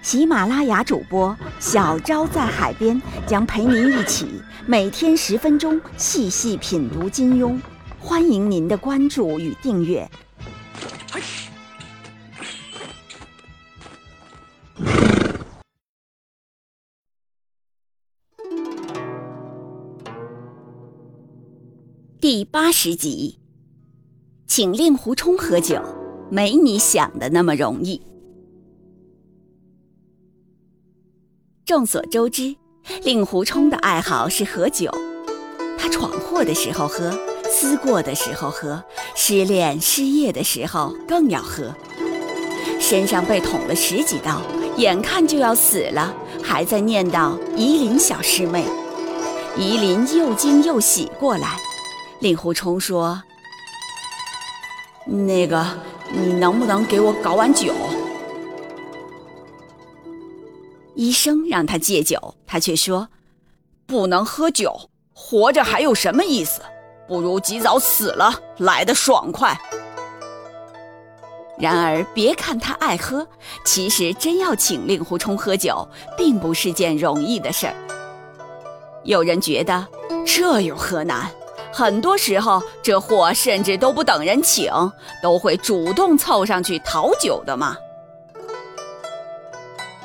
喜马拉雅主播小昭在海边将陪您一起每天十分钟细细品读金庸，欢迎您的关注与订阅。第八十集，请令狐冲喝酒，没你想的那么容易。众所周知，令狐冲的爱好是喝酒。他闯祸的时候喝，思过的时候喝，失恋失业的时候更要喝。身上被捅了十几刀，眼看就要死了，还在念叨夷陵小师妹。夷陵又惊又喜过来。令狐冲说：“那个，你能不能给我搞碗酒？”医生让他戒酒，他却说：“不能喝酒，活着还有什么意思？不如及早死了来得爽快。”然而，别看他爱喝，其实真要请令狐冲喝酒，并不是件容易的事儿。有人觉得这有何难？很多时候，这货甚至都不等人请，都会主动凑上去讨酒的嘛。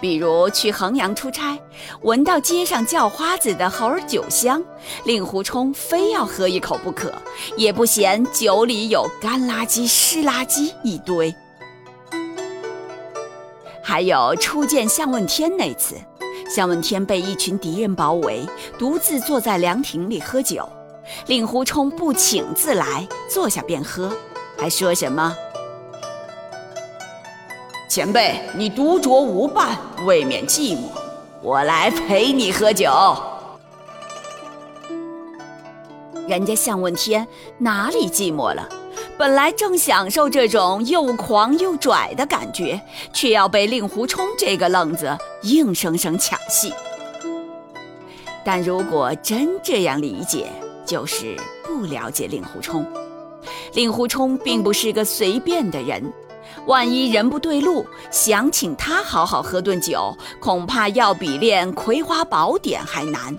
比如去衡阳出差，闻到街上叫花子的猴儿酒香，令狐冲非要喝一口不可，也不嫌酒里有干垃圾、湿垃圾一堆。还有初见向问天那次，向问天被一群敌人包围，独自坐在凉亭里喝酒。令狐冲不请自来，坐下便喝，还说什么：“前辈，你独酌无伴，未免寂寞，我来陪你喝酒。”人家向问天哪里寂寞了？本来正享受这种又狂又拽的感觉，却要被令狐冲这个愣子硬生生抢戏。但如果真这样理解，就是不了解令狐冲，令狐冲并不是个随便的人，万一人不对路，想请他好好喝顿酒，恐怕要比练《葵花宝典》还难。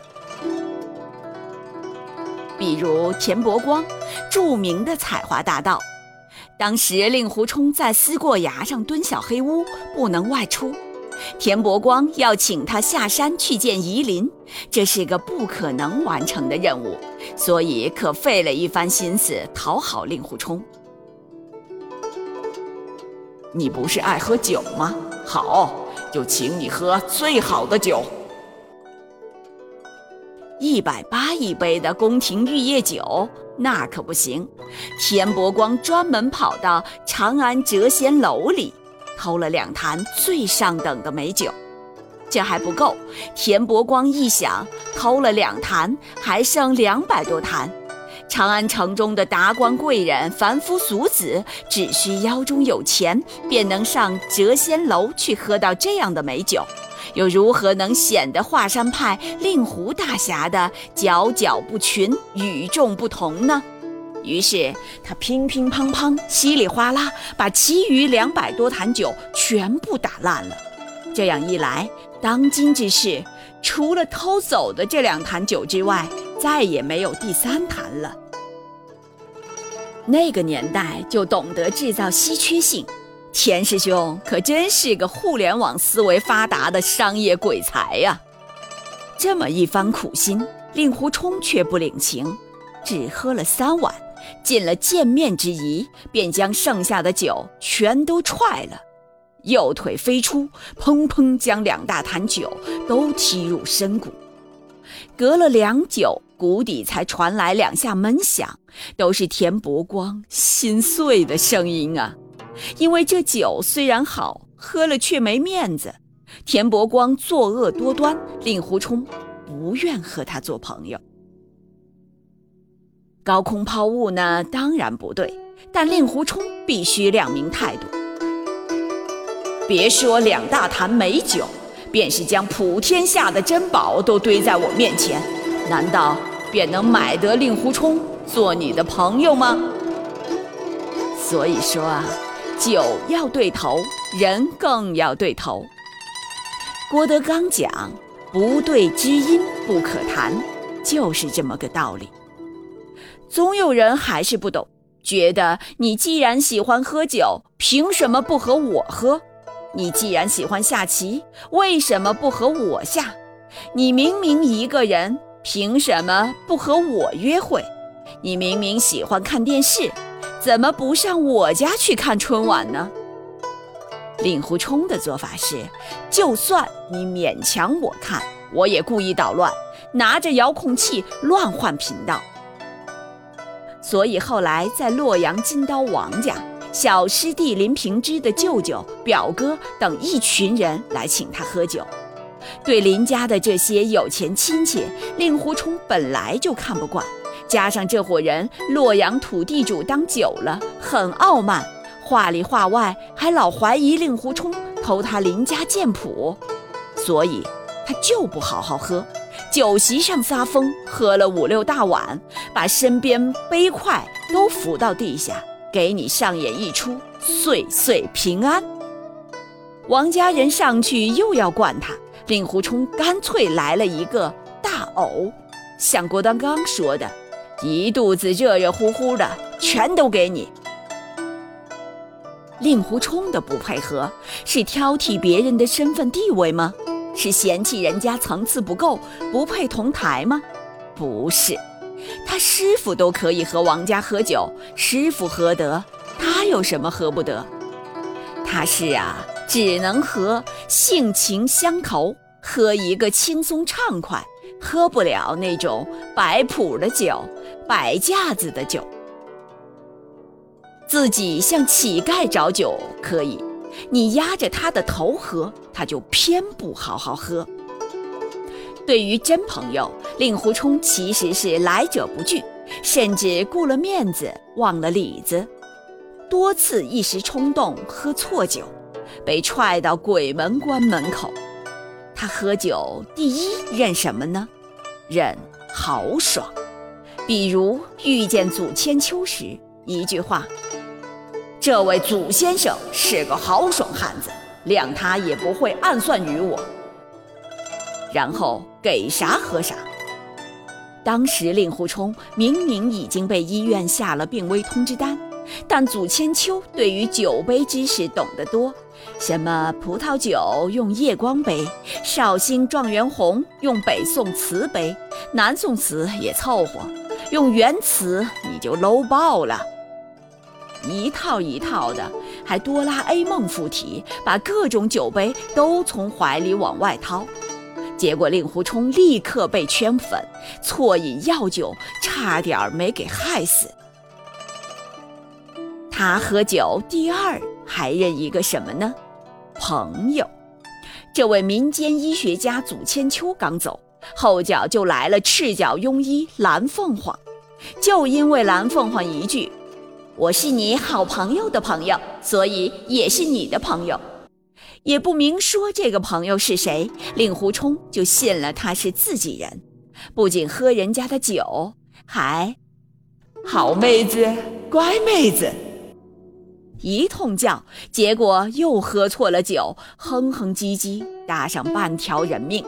比如田伯光，著名的采花大盗，当时令狐冲在思过崖上蹲小黑屋，不能外出。田伯光要请他下山去见夷陵，这是个不可能完成的任务，所以可费了一番心思讨好令狐冲。你不是爱喝酒吗？好，就请你喝最好的酒，一百八一杯的宫廷玉液酒，那可不行。田伯光专门跑到长安谪仙楼里。偷了两坛最上等的美酒，这还不够。田伯光一想，偷了两坛，还剩两百多坛。长安城中的达官贵人、凡夫俗子，只需腰中有钱，便能上谪仙楼去喝到这样的美酒，又如何能显得华山派令狐大侠的佼佼不群、与众不同呢？于是他乒乒乓乓、稀里哗啦，把其余两百多坛酒全部打烂了。这样一来，当今之事，除了偷走的这两坛酒之外，再也没有第三坛了。那个年代就懂得制造稀缺性，田师兄可真是个互联网思维发达的商业鬼才呀！这么一番苦心，令狐冲却不领情，只喝了三碗。尽了见面之谊，便将剩下的酒全都踹了，右腿飞出，砰砰将两大坛酒都踢入深谷。隔了良久，谷底才传来两下闷响，都是田伯光心碎的声音啊！因为这酒虽然好，喝了却没面子，田伯光作恶多端，令狐冲不愿和他做朋友。高空抛物呢，当然不对，但令狐冲必须亮明态度。别说两大坛美酒，便是将普天下的珍宝都堆在我面前，难道便能买得令狐冲做你的朋友吗？所以说啊，酒要对头，人更要对头。郭德纲讲“不对知音不可谈”，就是这么个道理。总有人还是不懂，觉得你既然喜欢喝酒，凭什么不和我喝？你既然喜欢下棋，为什么不和我下？你明明一个人，凭什么不和我约会？你明明喜欢看电视，怎么不上我家去看春晚呢？令狐冲的做法是，就算你勉强我看，我也故意捣乱，拿着遥控器乱换频道。所以后来在洛阳金刀王家，小师弟林平之的舅舅、表哥等一群人来请他喝酒。对林家的这些有钱亲戚，令狐冲本来就看不惯，加上这伙人洛阳土地主当久了，很傲慢，话里话外还老怀疑令狐冲偷他林家剑谱，所以他就不好好喝。酒席上撒疯，喝了五六大碗，把身边杯筷都扶到地下，给你上演一出岁岁平安。王家人上去又要灌他，令狐冲干脆来了一个大呕，像郭德纲说的，一肚子热热乎乎的，全都给你。令狐冲的不配合，是挑剔别人的身份地位吗？是嫌弃人家层次不够，不配同台吗？不是，他师傅都可以和王家喝酒，师傅喝得，他有什么喝不得？他是啊，只能和性情相投，喝一个轻松畅快，喝不了那种摆谱的酒，摆架子的酒。自己向乞丐找酒可以。你压着他的头喝，他就偏不好好喝。对于真朋友，令狐冲其实是来者不拒，甚至顾了面子忘了里子，多次一时冲动喝错酒，被踹到鬼门关门口。他喝酒第一认什么呢？认豪爽。比如遇见祖千秋时，一句话。这位祖先生是个豪爽汉子，谅他也不会暗算于我。然后给啥喝啥。当时令狐冲明明已经被医院下了病危通知单，但祖千秋对于酒杯知识懂得多，什么葡萄酒用夜光杯，绍兴状元红用北宋瓷杯，南宋瓷也凑合，用原瓷你就 low 爆了。一套一套的，还哆啦 A 梦附体，把各种酒杯都从怀里往外掏，结果令狐冲立刻被圈粉，错饮药酒，差点没给害死。他喝酒第二还认一个什么呢？朋友。这位民间医学家祖千秋刚走，后脚就来了赤脚庸医蓝凤凰，就因为蓝凤凰一句。我是你好朋友的朋友，所以也是你的朋友，也不明说这个朋友是谁，令狐冲就信了他是自己人，不仅喝人家的酒，还好妹子，乖妹子，一通叫，结果又喝错了酒，哼哼唧唧，搭上半条人命。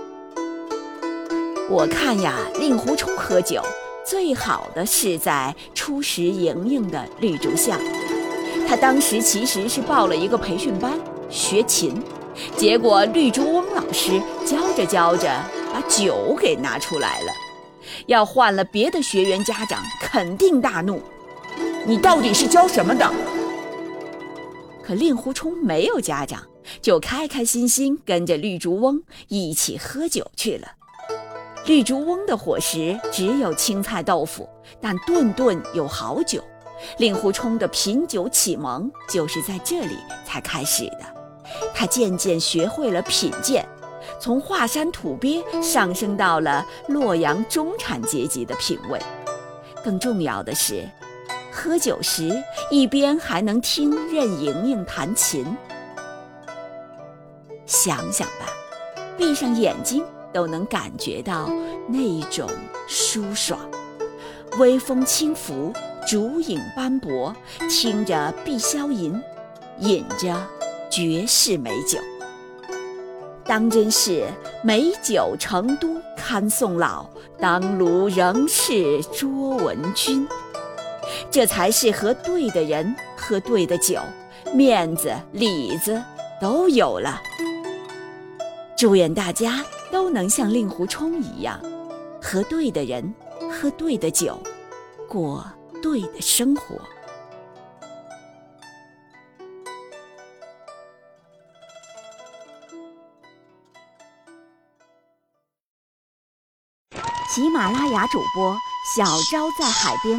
我看呀，令狐冲喝酒。最好的是在初识莹莹的绿竹巷，他当时其实是报了一个培训班学琴，结果绿竹翁老师教着教着把酒给拿出来了，要换了别的学员家长肯定大怒，你到底是教什么的？可令狐冲没有家长，就开开心心跟着绿竹翁一起喝酒去了。绿竹翁的伙食只有青菜豆腐，但顿顿有好酒。令狐冲的品酒启蒙就是在这里才开始的。他渐渐学会了品鉴，从华山土鳖上升到了洛阳中产阶级的品味。更重要的是，喝酒时一边还能听任盈盈弹琴。想想吧，闭上眼睛都能感觉到那种舒爽。微风轻拂，烛影斑驳，听着碧霄吟，饮着绝世美酒。当真是美酒成都堪送老，当炉仍是卓文君。这才是和对的人喝对的酒，面子里子都有了。祝愿大家都能像令狐冲一样，和对的人，喝对的酒，过对的生活。喜马拉雅主播小昭在海边